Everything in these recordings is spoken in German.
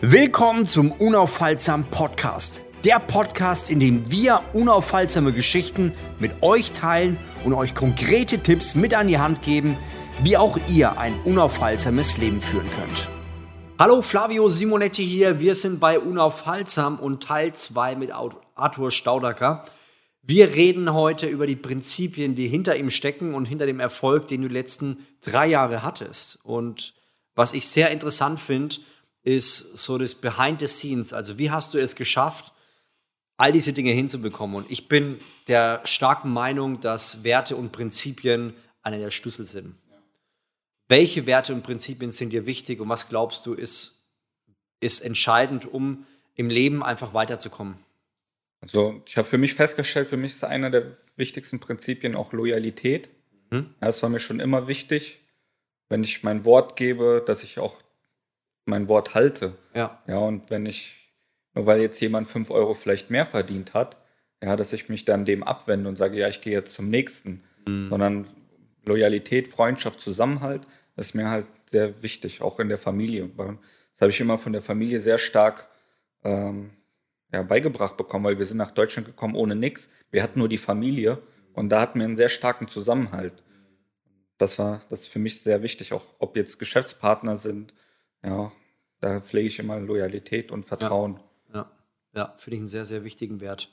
Willkommen zum Unaufhaltsam Podcast. Der Podcast, in dem wir unaufhaltsame Geschichten mit euch teilen und euch konkrete Tipps mit an die Hand geben, wie auch ihr ein unaufhaltsames Leben führen könnt. Hallo Flavio Simonetti hier. Wir sind bei Unaufhaltsam und Teil 2 mit Arthur Staudacker. Wir reden heute über die Prinzipien, die hinter ihm stecken und hinter dem Erfolg, den du die letzten drei Jahre hattest. Und was ich sehr interessant finde, ist so das Behind the Scenes. Also wie hast du es geschafft, all diese Dinge hinzubekommen? Und ich bin der starken Meinung, dass Werte und Prinzipien einer der Schlüssel sind. Welche Werte und Prinzipien sind dir wichtig und was glaubst du ist, ist entscheidend, um im Leben einfach weiterzukommen? Also ich habe für mich festgestellt, für mich ist einer der wichtigsten Prinzipien auch Loyalität. Mhm. Das war mir schon immer wichtig, wenn ich mein Wort gebe, dass ich auch mein Wort halte. Ja. Ja, und wenn ich, nur weil jetzt jemand fünf Euro vielleicht mehr verdient hat, ja, dass ich mich dann dem abwende und sage, ja, ich gehe jetzt zum nächsten. Mhm. Sondern Loyalität, Freundschaft, Zusammenhalt ist mir halt sehr wichtig, auch in der Familie. Das habe ich immer von der Familie sehr stark ähm, ja, beigebracht bekommen, weil wir sind nach Deutschland gekommen ohne nichts. Wir hatten nur die Familie und da hatten wir einen sehr starken Zusammenhalt. Das war das ist für mich sehr wichtig, auch ob jetzt Geschäftspartner sind, ja, da pflege ich immer Loyalität und Vertrauen. Ja, ja, ja finde ich einen sehr, sehr wichtigen Wert.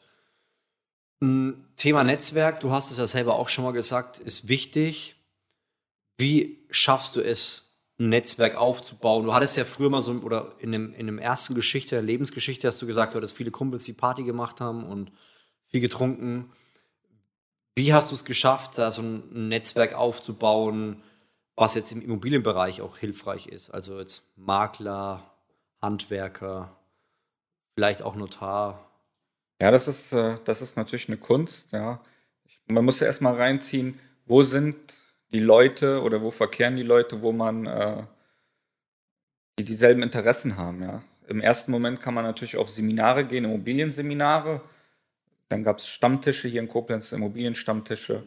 Hm, Thema Netzwerk, du hast es ja selber auch schon mal gesagt, ist wichtig. Wie schaffst du es, ein Netzwerk aufzubauen? Du hattest ja früher mal so, oder in dem, in dem ersten Geschichte, der Lebensgeschichte hast du gesagt, du hattest viele Kumpels, die Party gemacht haben und viel getrunken. Wie hast du es geschafft, da so ein Netzwerk aufzubauen? Was jetzt im Immobilienbereich auch hilfreich ist. Also jetzt Makler, Handwerker, vielleicht auch Notar. Ja, das ist, äh, das ist natürlich eine Kunst. Ja. Man muss ja erstmal reinziehen, wo sind die Leute oder wo verkehren die Leute, wo man äh, die dieselben Interessen haben. Ja. Im ersten Moment kann man natürlich auf Seminare gehen, Immobilienseminare. Dann gab es Stammtische hier in Koblenz, Immobilienstammtische.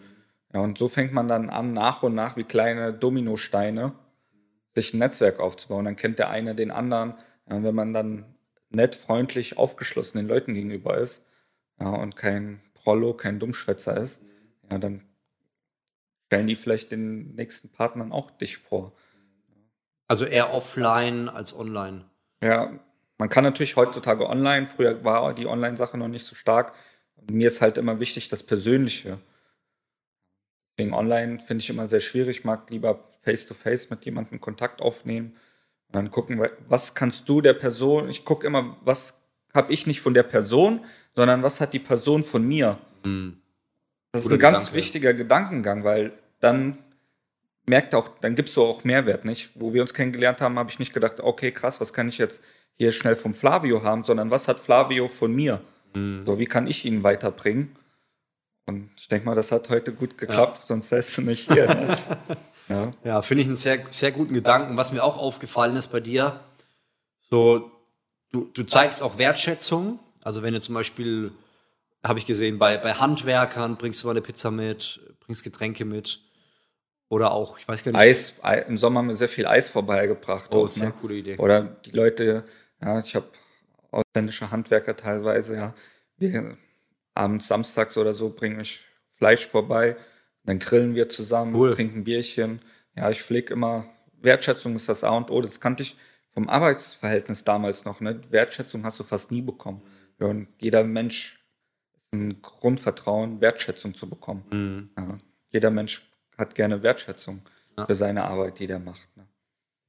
Ja, und so fängt man dann an, nach und nach wie kleine Dominosteine sich ein Netzwerk aufzubauen. Dann kennt der eine den anderen. Ja, wenn man dann nett, freundlich, aufgeschlossen den Leuten gegenüber ist ja, und kein Prollo, kein Dummschwätzer ist, ja, dann stellen die vielleicht den nächsten Partnern auch dich vor. Also eher offline als online. Ja, man kann natürlich heutzutage online. Früher war die Online-Sache noch nicht so stark. Mir ist halt immer wichtig das Persönliche. Deswegen online finde ich immer sehr schwierig. Ich mag lieber face-to-face -face mit jemandem Kontakt aufnehmen. Und dann gucken, was kannst du der Person, ich gucke immer, was habe ich nicht von der Person, sondern was hat die Person von mir. Mhm. Das ist ein ganz Gedanke. wichtiger Gedankengang, weil dann merkt auch, dann gibst du auch Mehrwert, nicht? Wo wir uns kennengelernt haben, habe ich nicht gedacht, okay, krass, was kann ich jetzt hier schnell vom Flavio haben, sondern was hat Flavio von mir? Mhm. So, wie kann ich ihn weiterbringen? Und ich denke mal, das hat heute gut geklappt, ja. sonst säßt du nicht hier. Ne? ja, ja finde ich einen sehr, sehr guten Gedanken. Was mir auch aufgefallen ist bei dir, so, du, du zeigst auch Wertschätzung. Also wenn du zum Beispiel, habe ich gesehen, bei, bei Handwerkern bringst du mal eine Pizza mit, bringst Getränke mit. Oder auch, ich weiß gar nicht. Eis, im Sommer haben wir sehr viel Eis vorbeigebracht. Oh, auch, sehr ne? coole Idee. Oder die Leute, ja, ich habe ausländische Handwerker teilweise, ja. Wir abends samstags oder so bringe ich Fleisch vorbei. Dann grillen wir zusammen, cool. trinken Bierchen. Ja, ich pflege immer, Wertschätzung ist das A und O. Das kannte ich vom Arbeitsverhältnis damals noch. Ne? Wertschätzung hast du fast nie bekommen. Ja, und jeder Mensch ist ein Grundvertrauen, Wertschätzung zu bekommen. Mhm. Ja, jeder Mensch hat gerne Wertschätzung ja. für seine Arbeit, die der macht. Ne?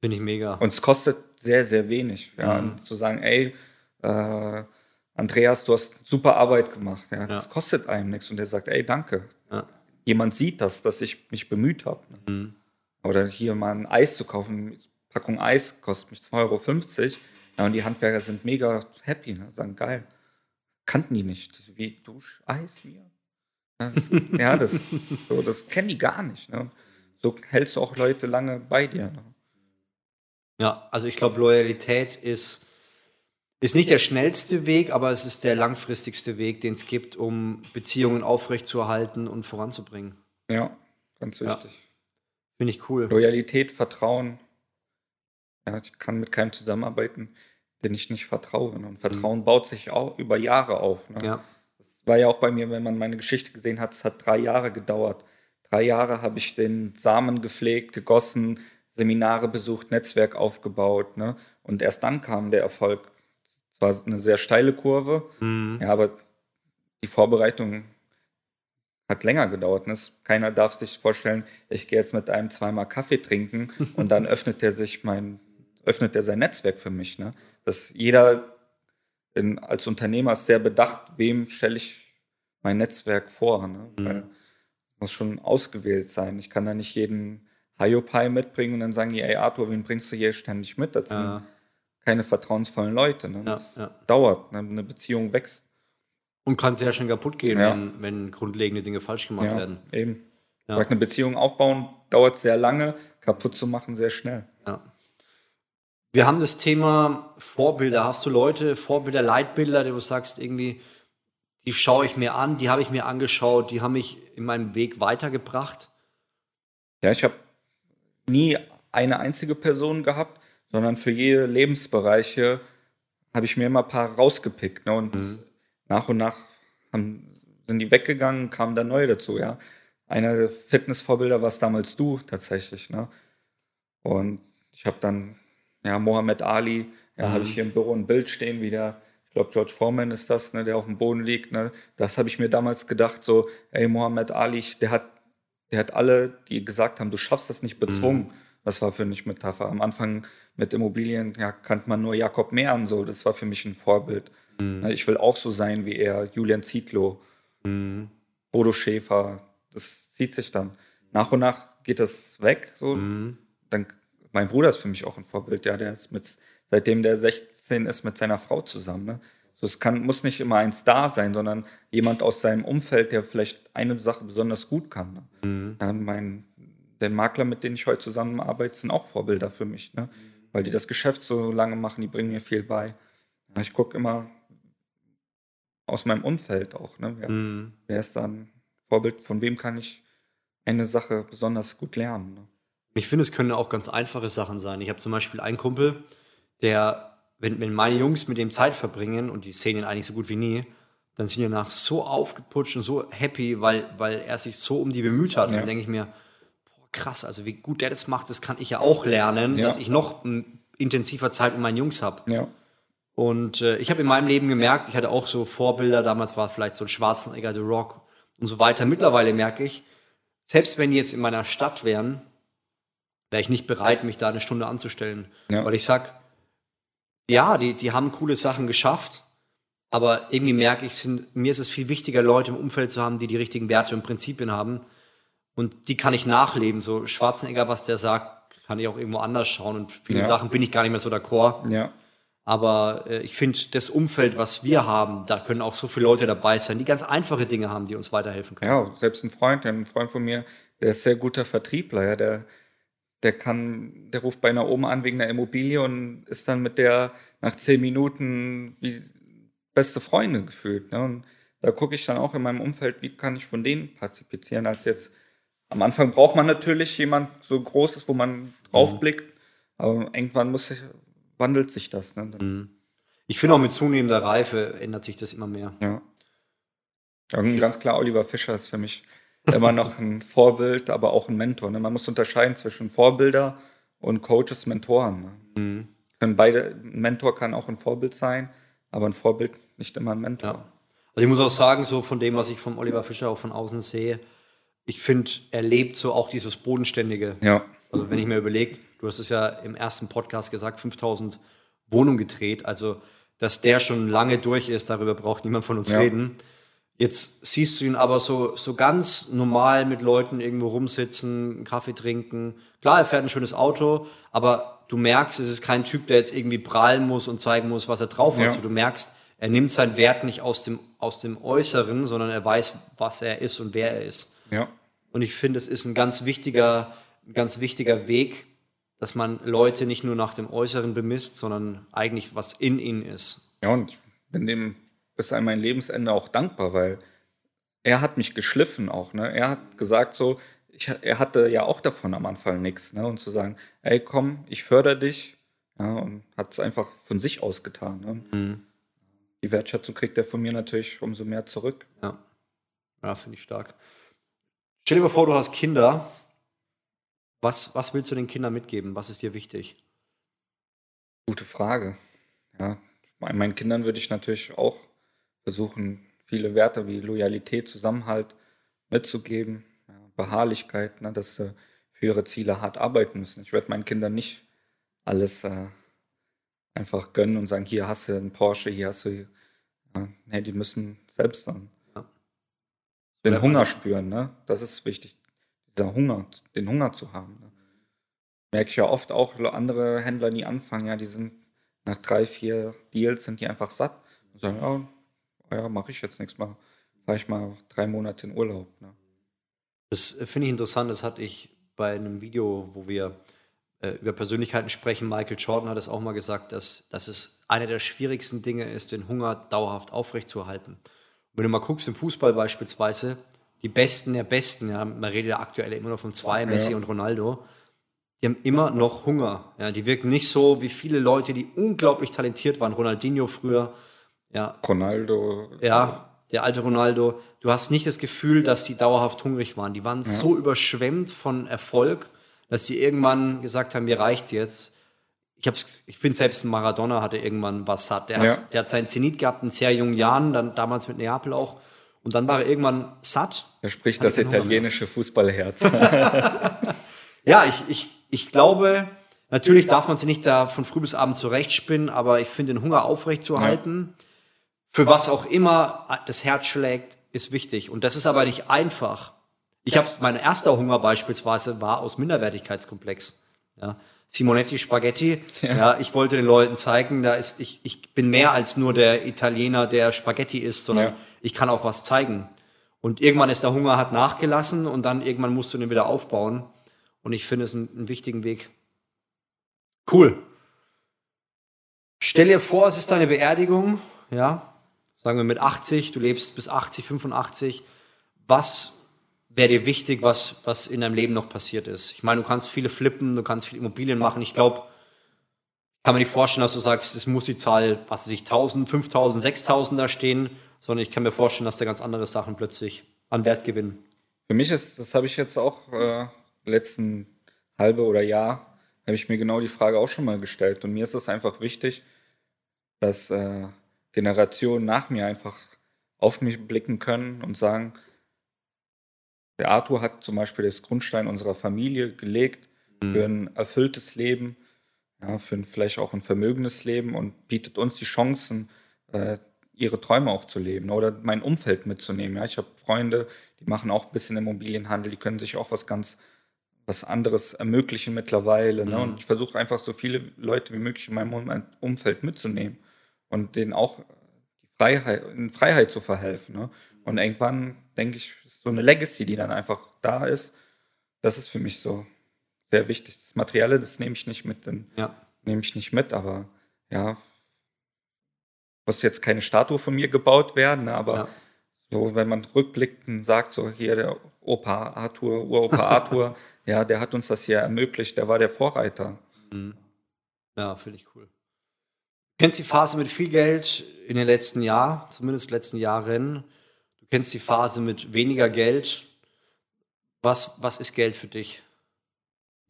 Finde ich mega. Und es kostet sehr, sehr wenig. Ja, mhm. zu sagen, ey, äh, Andreas, du hast super Arbeit gemacht. Ja, das ja. kostet einem nichts. Und er sagt, ey, danke. Ja. Jemand sieht das, dass ich mich bemüht habe. Ne? Mhm. Oder hier mal ein Eis zu kaufen. Eine Packung Eis kostet mich 2,50 Euro. Ja, und die Handwerker sind mega happy. Ne? Sagen, geil. Kannten die nicht. Das wie, du Eis mir? Das, ja, das, so, das kennen die gar nicht. Ne? So hältst du auch Leute lange bei dir. Ne? Ja, also ich glaube, Loyalität ist ist nicht der schnellste Weg, aber es ist der langfristigste Weg, den es gibt, um Beziehungen aufrechtzuerhalten und voranzubringen. Ja, ganz wichtig. Ja. Finde ich cool. Loyalität, Vertrauen. Ja, ich kann mit keinem zusammenarbeiten. denen ich nicht vertraue. Ne? Und Vertrauen mhm. baut sich auch über Jahre auf. Ne? Ja. Das war ja auch bei mir, wenn man meine Geschichte gesehen hat, es hat drei Jahre gedauert. Drei Jahre habe ich den Samen gepflegt, gegossen, Seminare besucht, Netzwerk aufgebaut. Ne? Und erst dann kam der Erfolg. War eine sehr steile Kurve, mhm. ja, aber die Vorbereitung hat länger gedauert. Ne? Keiner darf sich vorstellen, ich gehe jetzt mit einem zweimal Kaffee trinken und dann öffnet er sich mein, öffnet er sein Netzwerk für mich. Ne? Dass jeder in, als Unternehmer ist sehr bedacht, wem stelle ich mein Netzwerk vor. Ne? Mhm. Weil muss schon ausgewählt sein. Ich kann da nicht jeden Hiopai mitbringen und dann sagen die, ey Arthur, wen bringst du hier ständig mit? Das ja. Keine vertrauensvollen Leute. Ne? Das ja, ja. dauert, ne? eine Beziehung wächst. Und kann sehr schnell kaputt gehen, wenn, wenn grundlegende Dinge falsch gemacht werden. Eben. Ja. Eine Beziehung aufbauen dauert sehr lange, kaputt zu machen sehr schnell. Ja. Wir haben das Thema Vorbilder. Hast du Leute, Vorbilder, Leitbilder, die du sagst, irgendwie, die schaue ich mir an, die habe ich mir angeschaut, die haben mich in meinem Weg weitergebracht? Ja, ich habe nie eine einzige Person gehabt, sondern für jede Lebensbereiche habe ich mir immer ein paar rausgepickt. Ne? Und mhm. nach und nach haben, sind die weggegangen, kamen da neue dazu. Ja? Einer der Fitnessvorbilder war damals du tatsächlich. Ne? Und ich habe dann, ja, Mohammed Ali, ja, mhm. habe ich hier im Büro ein Bild stehen, wie der, ich glaube, George Foreman ist das, ne, der auf dem Boden liegt. Ne? Das habe ich mir damals gedacht, so, ey, Mohammed Ali, der hat der hat alle, die gesagt haben, du schaffst das nicht, bezwungen. Mhm. Das war für mich Metapher. Am Anfang mit Immobilien ja, kannte man nur Jakob Mehren so. Das war für mich ein Vorbild. Mhm. Ich will auch so sein wie er, Julian Zietlow, mhm. Bodo Schäfer. Das zieht sich dann. Nach und nach geht das weg. So. Mhm. Dann, mein Bruder ist für mich auch ein Vorbild. Ja, der ist mit, seitdem der 16 ist, mit seiner Frau zusammen. Ne? So, es kann, muss nicht immer ein Star sein, sondern jemand aus seinem Umfeld, der vielleicht eine Sache besonders gut kann. Ne? Mhm. Ja, mein, der Makler, mit dem ich heute zusammenarbeite, sind auch Vorbilder für mich, ne? weil die das Geschäft so lange machen, die bringen mir viel bei. Ich gucke immer aus meinem Umfeld auch. Ne? Wer, mhm. wer, ist dann Vorbild? Von wem kann ich eine Sache besonders gut lernen? Ne? Ich finde, es können auch ganz einfache Sachen sein. Ich habe zum Beispiel einen Kumpel, der wenn, wenn meine Jungs mit dem Zeit verbringen, und die sehen ihn eigentlich so gut wie nie, dann sind die danach so aufgeputscht und so happy, weil, weil er sich so um die bemüht hat. Ja. Dann denke ich mir, krass, also wie gut der das macht, das kann ich ja auch lernen, ja. dass ich noch intensiver Zeit mit meinen Jungs habe. Ja. Und äh, ich habe in meinem Leben gemerkt, ich hatte auch so Vorbilder, damals war vielleicht so ein Schwarzenegger, The Rock und so weiter. Mittlerweile merke ich, selbst wenn die jetzt in meiner Stadt wären, wäre ich nicht bereit, mich da eine Stunde anzustellen. Ja. Weil ich sage, ja, die, die haben coole Sachen geschafft, aber irgendwie merke ich, sind, mir ist es viel wichtiger, Leute im Umfeld zu haben, die die richtigen Werte und Prinzipien haben. Und die kann ich nachleben. So Schwarzenegger, was der sagt, kann ich auch irgendwo anders schauen. Und viele ja. Sachen bin ich gar nicht mehr so d'accord. Ja. Aber äh, ich finde, das Umfeld, was wir haben, da können auch so viele Leute dabei sein, die ganz einfache Dinge haben, die uns weiterhelfen können. Ja, selbst ein Freund, ein Freund von mir, der ist sehr guter Vertriebler, ja, der der kann, der ruft bei einer Oma an wegen einer Immobilie und ist dann mit der nach zehn Minuten wie beste Freunde gefühlt. Ne? Und da gucke ich dann auch in meinem Umfeld, wie kann ich von denen partizipieren, als jetzt am Anfang braucht man natürlich jemand so großes, wo man draufblickt, mhm. aber irgendwann muss sich, wandelt sich das. Ne? Mhm. Ich finde auch mit zunehmender Reife ändert sich das immer mehr. Ja. ja ganz klar, Oliver Fischer ist für mich immer noch ein Vorbild, aber auch ein Mentor. Ne? Man muss unterscheiden zwischen Vorbilder und Coaches, Mentoren. Ne? Mhm. Können beide, ein Mentor kann auch ein Vorbild sein, aber ein Vorbild nicht immer ein Mentor. Ja. Also ich muss auch sagen, so von dem, was ich von Oliver Fischer auch von außen sehe, ich finde, er lebt so auch dieses Bodenständige. Ja. Also wenn ich mir überlege, du hast es ja im ersten Podcast gesagt, 5000 Wohnungen gedreht, also dass der schon lange durch ist, darüber braucht niemand von uns ja. reden. Jetzt siehst du ihn aber so, so ganz normal mit Leuten irgendwo rumsitzen, einen Kaffee trinken. Klar, er fährt ein schönes Auto, aber du merkst, es ist kein Typ, der jetzt irgendwie prallen muss und zeigen muss, was er drauf hat. Ja. Also du merkst, er nimmt seinen Wert nicht aus dem, aus dem Äußeren, sondern er weiß, was er ist und wer er ist. Ja. Und ich finde, es ist ein ganz wichtiger, ganz wichtiger Weg, dass man Leute nicht nur nach dem Äußeren bemisst, sondern eigentlich was in ihnen ist. Ja, und in dem bis an mein Lebensende auch dankbar, weil er hat mich geschliffen auch. Ne? Er hat gesagt so, ich, er hatte ja auch davon am Anfang nichts. Ne? Und zu sagen, ey komm, ich fördere dich. ja, und hat es einfach von sich aus getan. Ne? Mhm. Die Wertschätzung kriegt er von mir natürlich umso mehr zurück. Ja, ja finde ich stark. Stell dir mal vor, du hast Kinder. Was, was willst du den Kindern mitgeben? Was ist dir wichtig? Gute Frage. Ja, meinen Kindern würde ich natürlich auch versuchen, viele Werte wie Loyalität, Zusammenhalt mitzugeben, Beharrlichkeit, ne, dass sie für ihre Ziele hart arbeiten müssen. Ich werde meinen Kindern nicht alles äh, einfach gönnen und sagen, hier hast du einen Porsche, hier hast du. Ja, nee, die müssen selbst dann ja. den Hunger spüren, ne? Das ist wichtig. Dieser Hunger, den Hunger zu haben. Ne? Merke ich ja oft auch andere Händler, die anfangen, ja, die sind nach drei, vier Deals sind die einfach satt und sagen, ja, ja mache ich jetzt nichts mehr. Fahre ich mal drei Monate in Urlaub. Ne? Das finde ich interessant, das hatte ich bei einem Video, wo wir äh, über Persönlichkeiten sprechen. Michael Jordan hat es auch mal gesagt, dass, dass es einer der schwierigsten Dinge ist, den Hunger dauerhaft aufrechtzuerhalten. Wenn du mal guckst im Fußball beispielsweise, die Besten der Besten, ja, man redet ja aktuell immer noch von zwei, Messi ja. und Ronaldo, die haben immer noch Hunger. Ja, die wirken nicht so wie viele Leute, die unglaublich talentiert waren. Ronaldinho früher. Ja. Ronaldo. Ja, der alte Ronaldo. Du hast nicht das Gefühl, dass die dauerhaft hungrig waren. Die waren ja. so überschwemmt von Erfolg, dass sie irgendwann gesagt haben, mir reicht's jetzt. Ich, ich finde, selbst Maradona hatte irgendwann was satt. Der, ja. hat, der hat seinen Zenit gehabt in sehr jungen Jahren, dann damals mit Neapel auch. Und dann war er irgendwann satt. Er spricht das italienische Fußballherz. ja, ich, ich, ich glaube, natürlich darf man sich nicht da von früh bis abend zurechtspinnen, aber ich finde, den Hunger aufrechtzuerhalten, ja. für was auch immer das Herz schlägt, ist wichtig. Und das ist aber nicht einfach. Ich habe mein erster Hunger beispielsweise war aus Minderwertigkeitskomplex. Ja. Simonetti Spaghetti. Ja. ja. ich wollte den Leuten zeigen, da ist ich, ich bin mehr als nur der Italiener, der Spaghetti isst, sondern ja. ich kann auch was zeigen. Und irgendwann ist der Hunger hat nachgelassen und dann irgendwann musst du den wieder aufbauen. Und ich finde es einen, einen wichtigen Weg. Cool. Stell dir vor, es ist deine Beerdigung, ja, sagen wir mit 80, du lebst bis 80, 85. Was wäre dir wichtig, was, was in deinem Leben noch passiert ist? Ich meine, du kannst viele flippen, du kannst viele Immobilien machen. Ich glaube, kann man nicht vorstellen, dass du sagst, es muss die Zahl, was weiß ich, 1000, 5000, 6000 da stehen, sondern ich kann mir vorstellen, dass da ganz andere Sachen plötzlich an Wert gewinnen. Für mich ist, das habe ich jetzt auch äh, letzten halbe oder Jahr, habe ich mir genau die Frage auch schon mal gestellt. Und mir ist es einfach wichtig, dass äh, Generationen nach mir einfach auf mich blicken können und sagen, der Arthur hat zum Beispiel das Grundstein unserer Familie gelegt mhm. für ein erfülltes Leben, ja, für ein, vielleicht auch ein vermögendes Leben und bietet uns die Chancen, äh, ihre Träume auch zu leben oder mein Umfeld mitzunehmen. Ja, ich habe Freunde, die machen auch ein bisschen Immobilienhandel, die können sich auch was ganz was anderes ermöglichen mittlerweile. Ne? Mhm. Und ich versuche einfach so viele Leute wie möglich in meinem Umfeld mitzunehmen und denen auch die Freiheit, in Freiheit zu verhelfen. Ne? Und irgendwann denke ich, so eine Legacy, die dann einfach da ist, das ist für mich so sehr wichtig. Das Materielle, das nehme ich nicht mit, ja. nehme ich nicht mit, aber ja, muss jetzt keine Statue von mir gebaut werden, ne, aber ja. so, wenn man rückblickt und sagt, so hier der Opa Arthur, Uropa Arthur, ja, der hat uns das hier ermöglicht, der war der Vorreiter. Mhm. Ja, finde ich cool. Du kennst die Phase mit viel Geld in den letzten Jahren, zumindest letzten Jahren kennst die Phase mit weniger Geld. Was, was ist Geld für dich?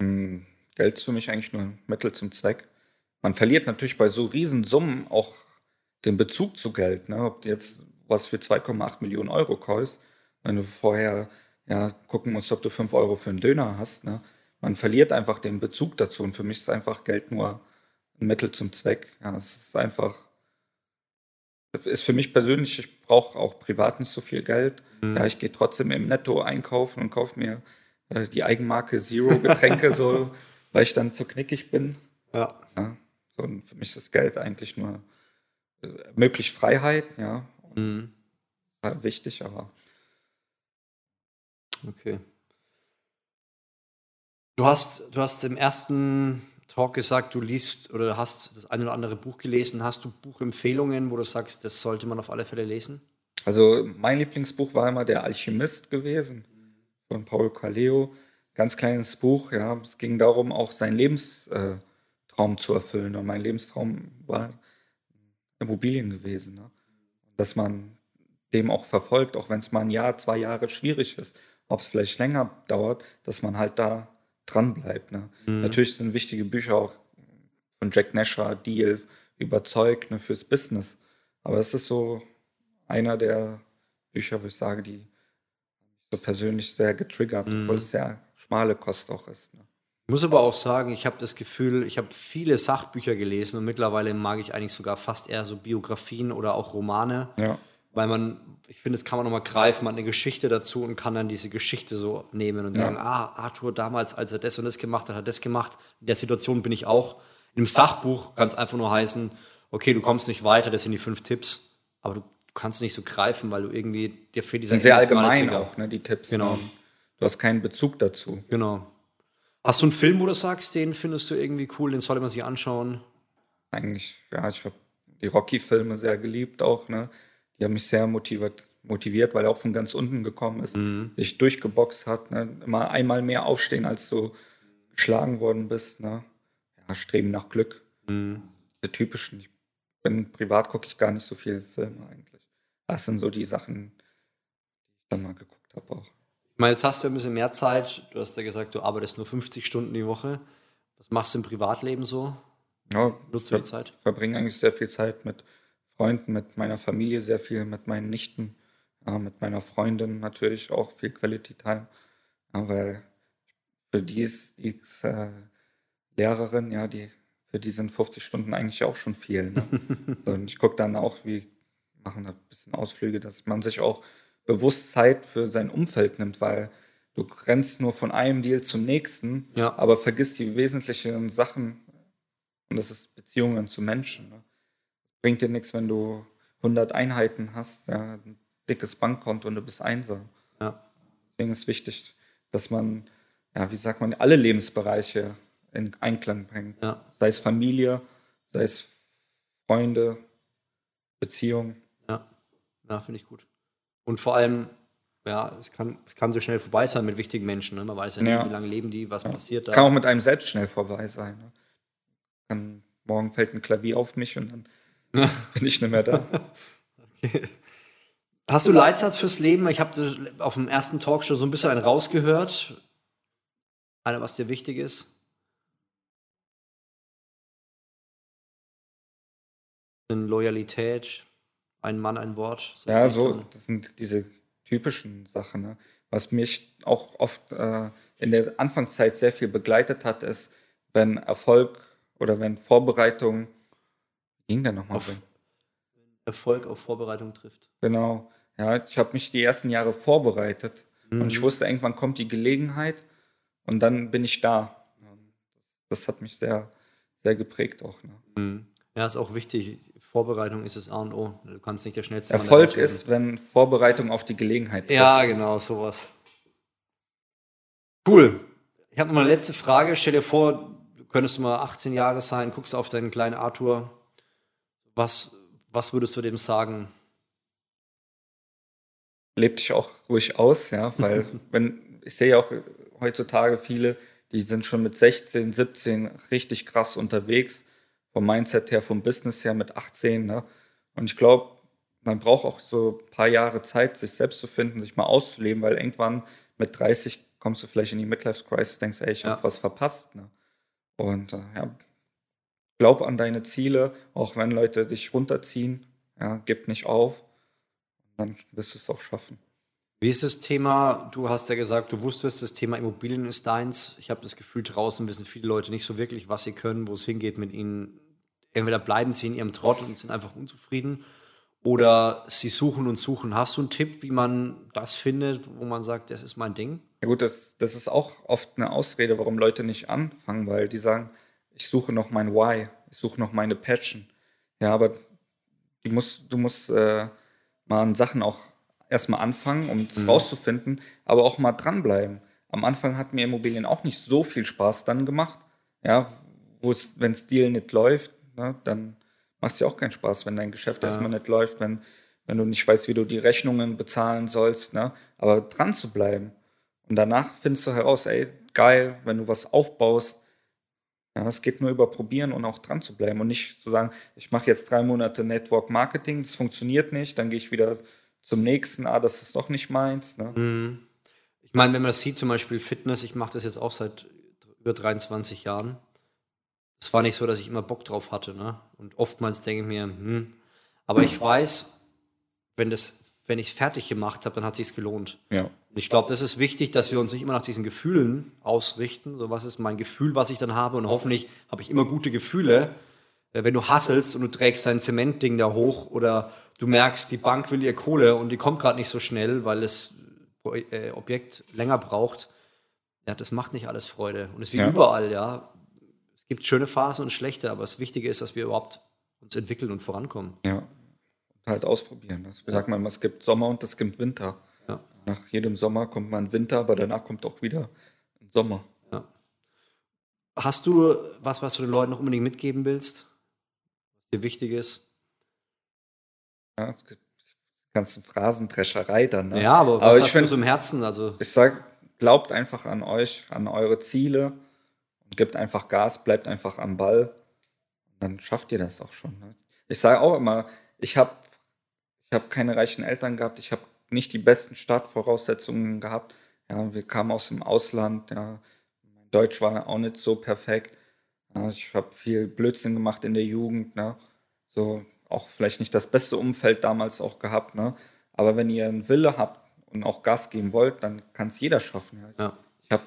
Hm, Geld ist für mich eigentlich nur Mittel zum Zweck. Man verliert natürlich bei so Riesensummen auch den Bezug zu Geld. Ne? Ob jetzt was für 2,8 Millionen Euro kostet, wenn du vorher ja, gucken musst, ob du 5 Euro für einen Döner hast. Ne? Man verliert einfach den Bezug dazu. Und für mich ist einfach Geld nur ein Mittel zum Zweck. Ja, es ist einfach ist für mich persönlich, ich brauche auch privat nicht so viel Geld. Mhm. Ja, ich gehe trotzdem im Netto einkaufen und kaufe mir äh, die Eigenmarke Zero Getränke, so, weil ich dann zu knickig bin. Ja. ja so, für mich ist das Geld eigentlich nur äh, möglich Freiheit, ja. Mhm. Halt wichtig, aber. Okay. Du hast, du hast im ersten Talk gesagt, du liest oder hast das ein oder andere Buch gelesen. Hast du Buchempfehlungen, wo du sagst, das sollte man auf alle Fälle lesen? Also mein Lieblingsbuch war immer Der Alchemist gewesen von Paul Coelho. Ganz kleines Buch, ja. Es ging darum, auch seinen Lebenstraum Lebenstraum zu erfüllen. Und mein Lebenstraum war Immobilien gewesen. Ne? Dass man dem auch verfolgt, auch wenn es mal ein Jahr, zwei Jahre schwierig ist, ob es vielleicht länger dauert, dass man halt da dran bleibt. Ne? Mhm. Natürlich sind wichtige Bücher auch von Jack Nasher, Deal, überzeugt ne, fürs Business. Aber es ist so einer der Bücher, wo ich sage, die so persönlich sehr getriggert, mhm. obwohl es sehr schmale Kost auch ist. Ne? Ich muss aber auch sagen, ich habe das Gefühl, ich habe viele Sachbücher gelesen und mittlerweile mag ich eigentlich sogar fast eher so Biografien oder auch Romane. Ja. Weil man, ich finde, das kann man nochmal greifen, man hat eine Geschichte dazu und kann dann diese Geschichte so nehmen und ja. sagen, ah, Arthur damals, als er das und das gemacht hat, hat das gemacht. In der Situation bin ich auch. Einem Sachbuch kann es einfach nur heißen, okay, du kommst nicht weiter, das sind die fünf Tipps, aber du kannst nicht so greifen, weil du irgendwie, dir fehlt dieser Sind sehr allgemein Trigger. auch, ne, die Tipps. Genau. Du hast keinen Bezug dazu. Genau. Hast du einen Film, wo du sagst, den findest du irgendwie cool, den sollte man sich anschauen? Eigentlich, ja, ich habe die Rocky-Filme sehr geliebt auch, ne? Die haben mich sehr motiviert, motiviert, weil er auch von ganz unten gekommen ist, mhm. sich durchgeboxt hat, ne? Immer einmal mehr aufstehen, als du geschlagen worden bist, ne? Ja, Streben nach Glück. Mhm. Diese typischen. Ich bin privat gucke ich gar nicht so viele Filme eigentlich. Das sind so die Sachen, die ich dann mal geguckt habe auch meine, jetzt hast du ein bisschen mehr Zeit. Du hast ja gesagt, du arbeitest nur 50 Stunden die Woche. Was machst du im Privatleben so? Ja, Nutzt du die Zeit? Ich verbringe eigentlich sehr viel Zeit mit Freunden, mit meiner Familie, sehr viel mit meinen Nichten, ja, mit meiner Freundin natürlich auch viel Quality Time. Ja, weil für die ist, die ist äh, Lehrerin, ja, die, für die sind 50 Stunden eigentlich auch schon viel. Ne? so, und ich gucke dann auch, wie machen da ein bisschen Ausflüge, dass man sich auch bewusst Zeit für sein Umfeld nimmt, weil du rennst nur von einem Deal zum nächsten, ja. aber vergisst die wesentlichen Sachen und das ist Beziehungen zu Menschen. Ne? Bringt dir nichts, wenn du 100 Einheiten hast, ja, ein dickes Bankkonto und du bist einsam. Ja. Deswegen ist wichtig, dass man, ja, wie sagt man, alle Lebensbereiche in Einklang bringt. Ja. Sei es Familie, sei es Freunde, Beziehungen. Ja, ja finde ich gut. Und vor allem, ja, es kann, es kann so schnell vorbei sein mit wichtigen Menschen. Ne? Man weiß ja nicht, ja. wie lange leben die, was ja. passiert da. Kann auch mit einem selbst schnell vorbei sein. Ne? Dann, morgen fällt ein Klavier auf mich und dann bin ich nicht mehr da. okay. Hast du Leitsatz fürs Leben? Ich habe auf dem ersten Talkshow so ein bisschen einen rausgehört. Einer, was dir wichtig ist? Loyalität, ein Mann, ein Wort. So ja, so, das sind diese typischen Sachen. Ne? Was mich auch oft äh, in der Anfangszeit sehr viel begleitet hat, ist, wenn Erfolg oder wenn Vorbereitung, ging da nochmal drin? Erfolg auf Vorbereitung trifft. Genau. Ja, ich habe mich die ersten Jahre vorbereitet mhm. und ich mhm. wusste, irgendwann kommt die Gelegenheit und dann bin ich da. Das hat mich sehr, sehr geprägt auch. Ne? Mhm. Ja, ist auch wichtig. Vorbereitung ist das A und O. Du kannst nicht der schnellste Erfolg der ist, wenn Vorbereitung auf die Gelegenheit trifft. Ja, genau, sowas. Cool. Ich habe noch eine letzte Frage. Stell dir vor, du könntest mal 18 Jahre sein, guckst auf deinen kleinen Arthur. Was, was würdest du dem sagen? Lebt dich auch ruhig aus, ja, weil wenn ich sehe ja auch heutzutage viele, die sind schon mit 16, 17 richtig krass unterwegs vom Mindset her, vom Business her mit 18. Ne? Und ich glaube, man braucht auch so ein paar Jahre Zeit, sich selbst zu finden, sich mal auszuleben, weil irgendwann mit 30 kommst du vielleicht in die Midlife-Crisis, denkst, ey, ich habe ja. was verpasst. Ne? Und äh, ja, glaub an deine Ziele, auch wenn Leute dich runterziehen, ja, gib nicht auf, dann wirst du es auch schaffen. Wie ist das Thema? Du hast ja gesagt, du wusstest, das Thema Immobilien ist deins. Ich habe das Gefühl, draußen wissen viele Leute nicht so wirklich, was sie können, wo es hingeht mit ihnen. Entweder bleiben sie in ihrem Trott und sind einfach unzufrieden oder sie suchen und suchen. Hast du einen Tipp, wie man das findet, wo man sagt, das ist mein Ding? Ja gut, das, das ist auch oft eine Ausrede, warum Leute nicht anfangen, weil die sagen, ich suche noch mein Why, ich suche noch meine Passion. Ja, aber die musst, du musst äh, mal an Sachen auch erstmal anfangen, um es mhm. rauszufinden, aber auch mal dranbleiben. Am Anfang hat mir Immobilien auch nicht so viel Spaß dann gemacht. Ja, wenn es Deal nicht läuft, ne, dann macht es ja auch keinen Spaß, wenn dein Geschäft ja. erstmal nicht läuft, wenn, wenn du nicht weißt, wie du die Rechnungen bezahlen sollst. Ne? Aber dran zu bleiben. Und danach findest du heraus, ey, geil, wenn du was aufbaust, Ja, es geht nur über Probieren und auch dran zu bleiben und nicht zu sagen, ich mache jetzt drei Monate Network Marketing, das funktioniert nicht, dann gehe ich wieder zum nächsten, ah, das ist doch nicht meins. Ne? Mhm. Ich meine, wenn man das sieht, zum Beispiel Fitness, ich mache das jetzt auch seit über 23 Jahren. Es war nicht so, dass ich immer Bock drauf hatte. Ne? Und oftmals denke ich mir, hm, aber ich weiß, wenn, wenn ich es fertig gemacht habe, dann hat es sich gelohnt. Ja. Und ich glaube, das ist wichtig, dass wir uns nicht immer nach diesen Gefühlen ausrichten. So, was ist mein Gefühl, was ich dann habe? Und hoffentlich habe ich immer gute Gefühle. Äh, wenn du hasselst und du trägst dein Zementding da hoch oder du merkst, die Bank will ihr Kohle und die kommt gerade nicht so schnell, weil das äh, Objekt länger braucht, ja, das macht nicht alles Freude. Und es ist wie ja. überall, ja. Es gibt schöne Phasen und schlechte, aber das Wichtige ist, dass wir überhaupt uns entwickeln und vorankommen. Ja. Halt ausprobieren. Das ja. sagt man, es gibt Sommer und es gibt Winter. Ja. Nach jedem Sommer kommt mal ein Winter, aber danach kommt auch wieder ein Sommer. Ja. Hast du was, was du den Leuten noch unbedingt mitgeben willst? Was dir wichtig ist? Ja, es gibt ganzen Phrasendrescherei dann. Ne? Ja, aber was aber hast find, du so im Herzen? Also ich sag, glaubt einfach an euch, an eure Ziele und gebt einfach Gas, bleibt einfach am Ball. Dann schafft ihr das auch schon. Ne? Ich sage auch immer, ich habe ich hab keine reichen Eltern gehabt, ich habe nicht die besten Startvoraussetzungen gehabt. Ja, wir kamen aus dem Ausland, ja, mein Deutsch war auch nicht so perfekt. Ja, ich habe viel Blödsinn gemacht in der Jugend. Ne? So, auch vielleicht nicht das beste Umfeld damals auch gehabt, ne? Aber wenn ihr einen Wille habt und auch Gas geben wollt, dann kann es jeder schaffen. Ja. ja. Ich habe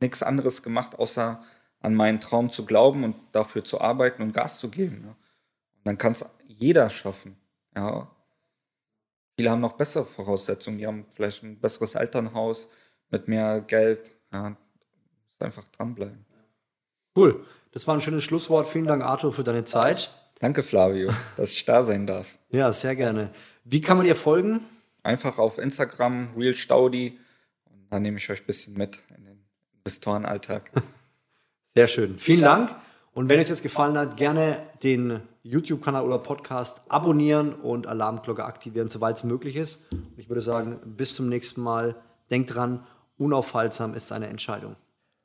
nichts anderes gemacht, außer an meinen Traum zu glauben und dafür zu arbeiten und Gas zu geben. Ne? Und dann kann es jeder schaffen. Ja. Viele haben noch bessere Voraussetzungen. Die haben vielleicht ein besseres Elternhaus mit mehr Geld. Ja, muss einfach dranbleiben. Cool. Das war ein schönes Schlusswort. Vielen Dank, Arthur, für deine Zeit. Danke, Flavio, dass ich da sein darf. Ja, sehr gerne. Wie kann man dir folgen? Einfach auf Instagram, Real Staudi. Und da nehme ich euch ein bisschen mit in den Investorenalltag. Sehr schön. Vielen Dank. Und wenn euch das gefallen hat, gerne den YouTube-Kanal oder Podcast abonnieren und Alarmglocke aktivieren, soweit es möglich ist. Und ich würde sagen, bis zum nächsten Mal. Denkt dran, unaufhaltsam ist eine Entscheidung.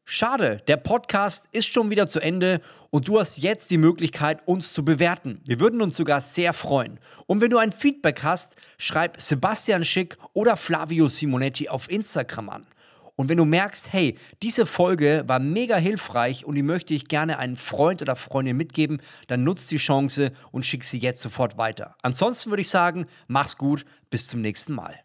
Schade, der Podcast ist schon wieder zu Ende und du hast jetzt die Möglichkeit, uns zu bewerten. Wir würden uns sogar sehr freuen. Und wenn du ein Feedback hast, schreib Sebastian Schick oder Flavio Simonetti auf Instagram an. Und wenn du merkst, hey, diese Folge war mega hilfreich und die möchte ich gerne einen Freund oder Freundin mitgeben, dann nutzt die Chance und schick sie jetzt sofort weiter. Ansonsten würde ich sagen, mach's gut, bis zum nächsten Mal.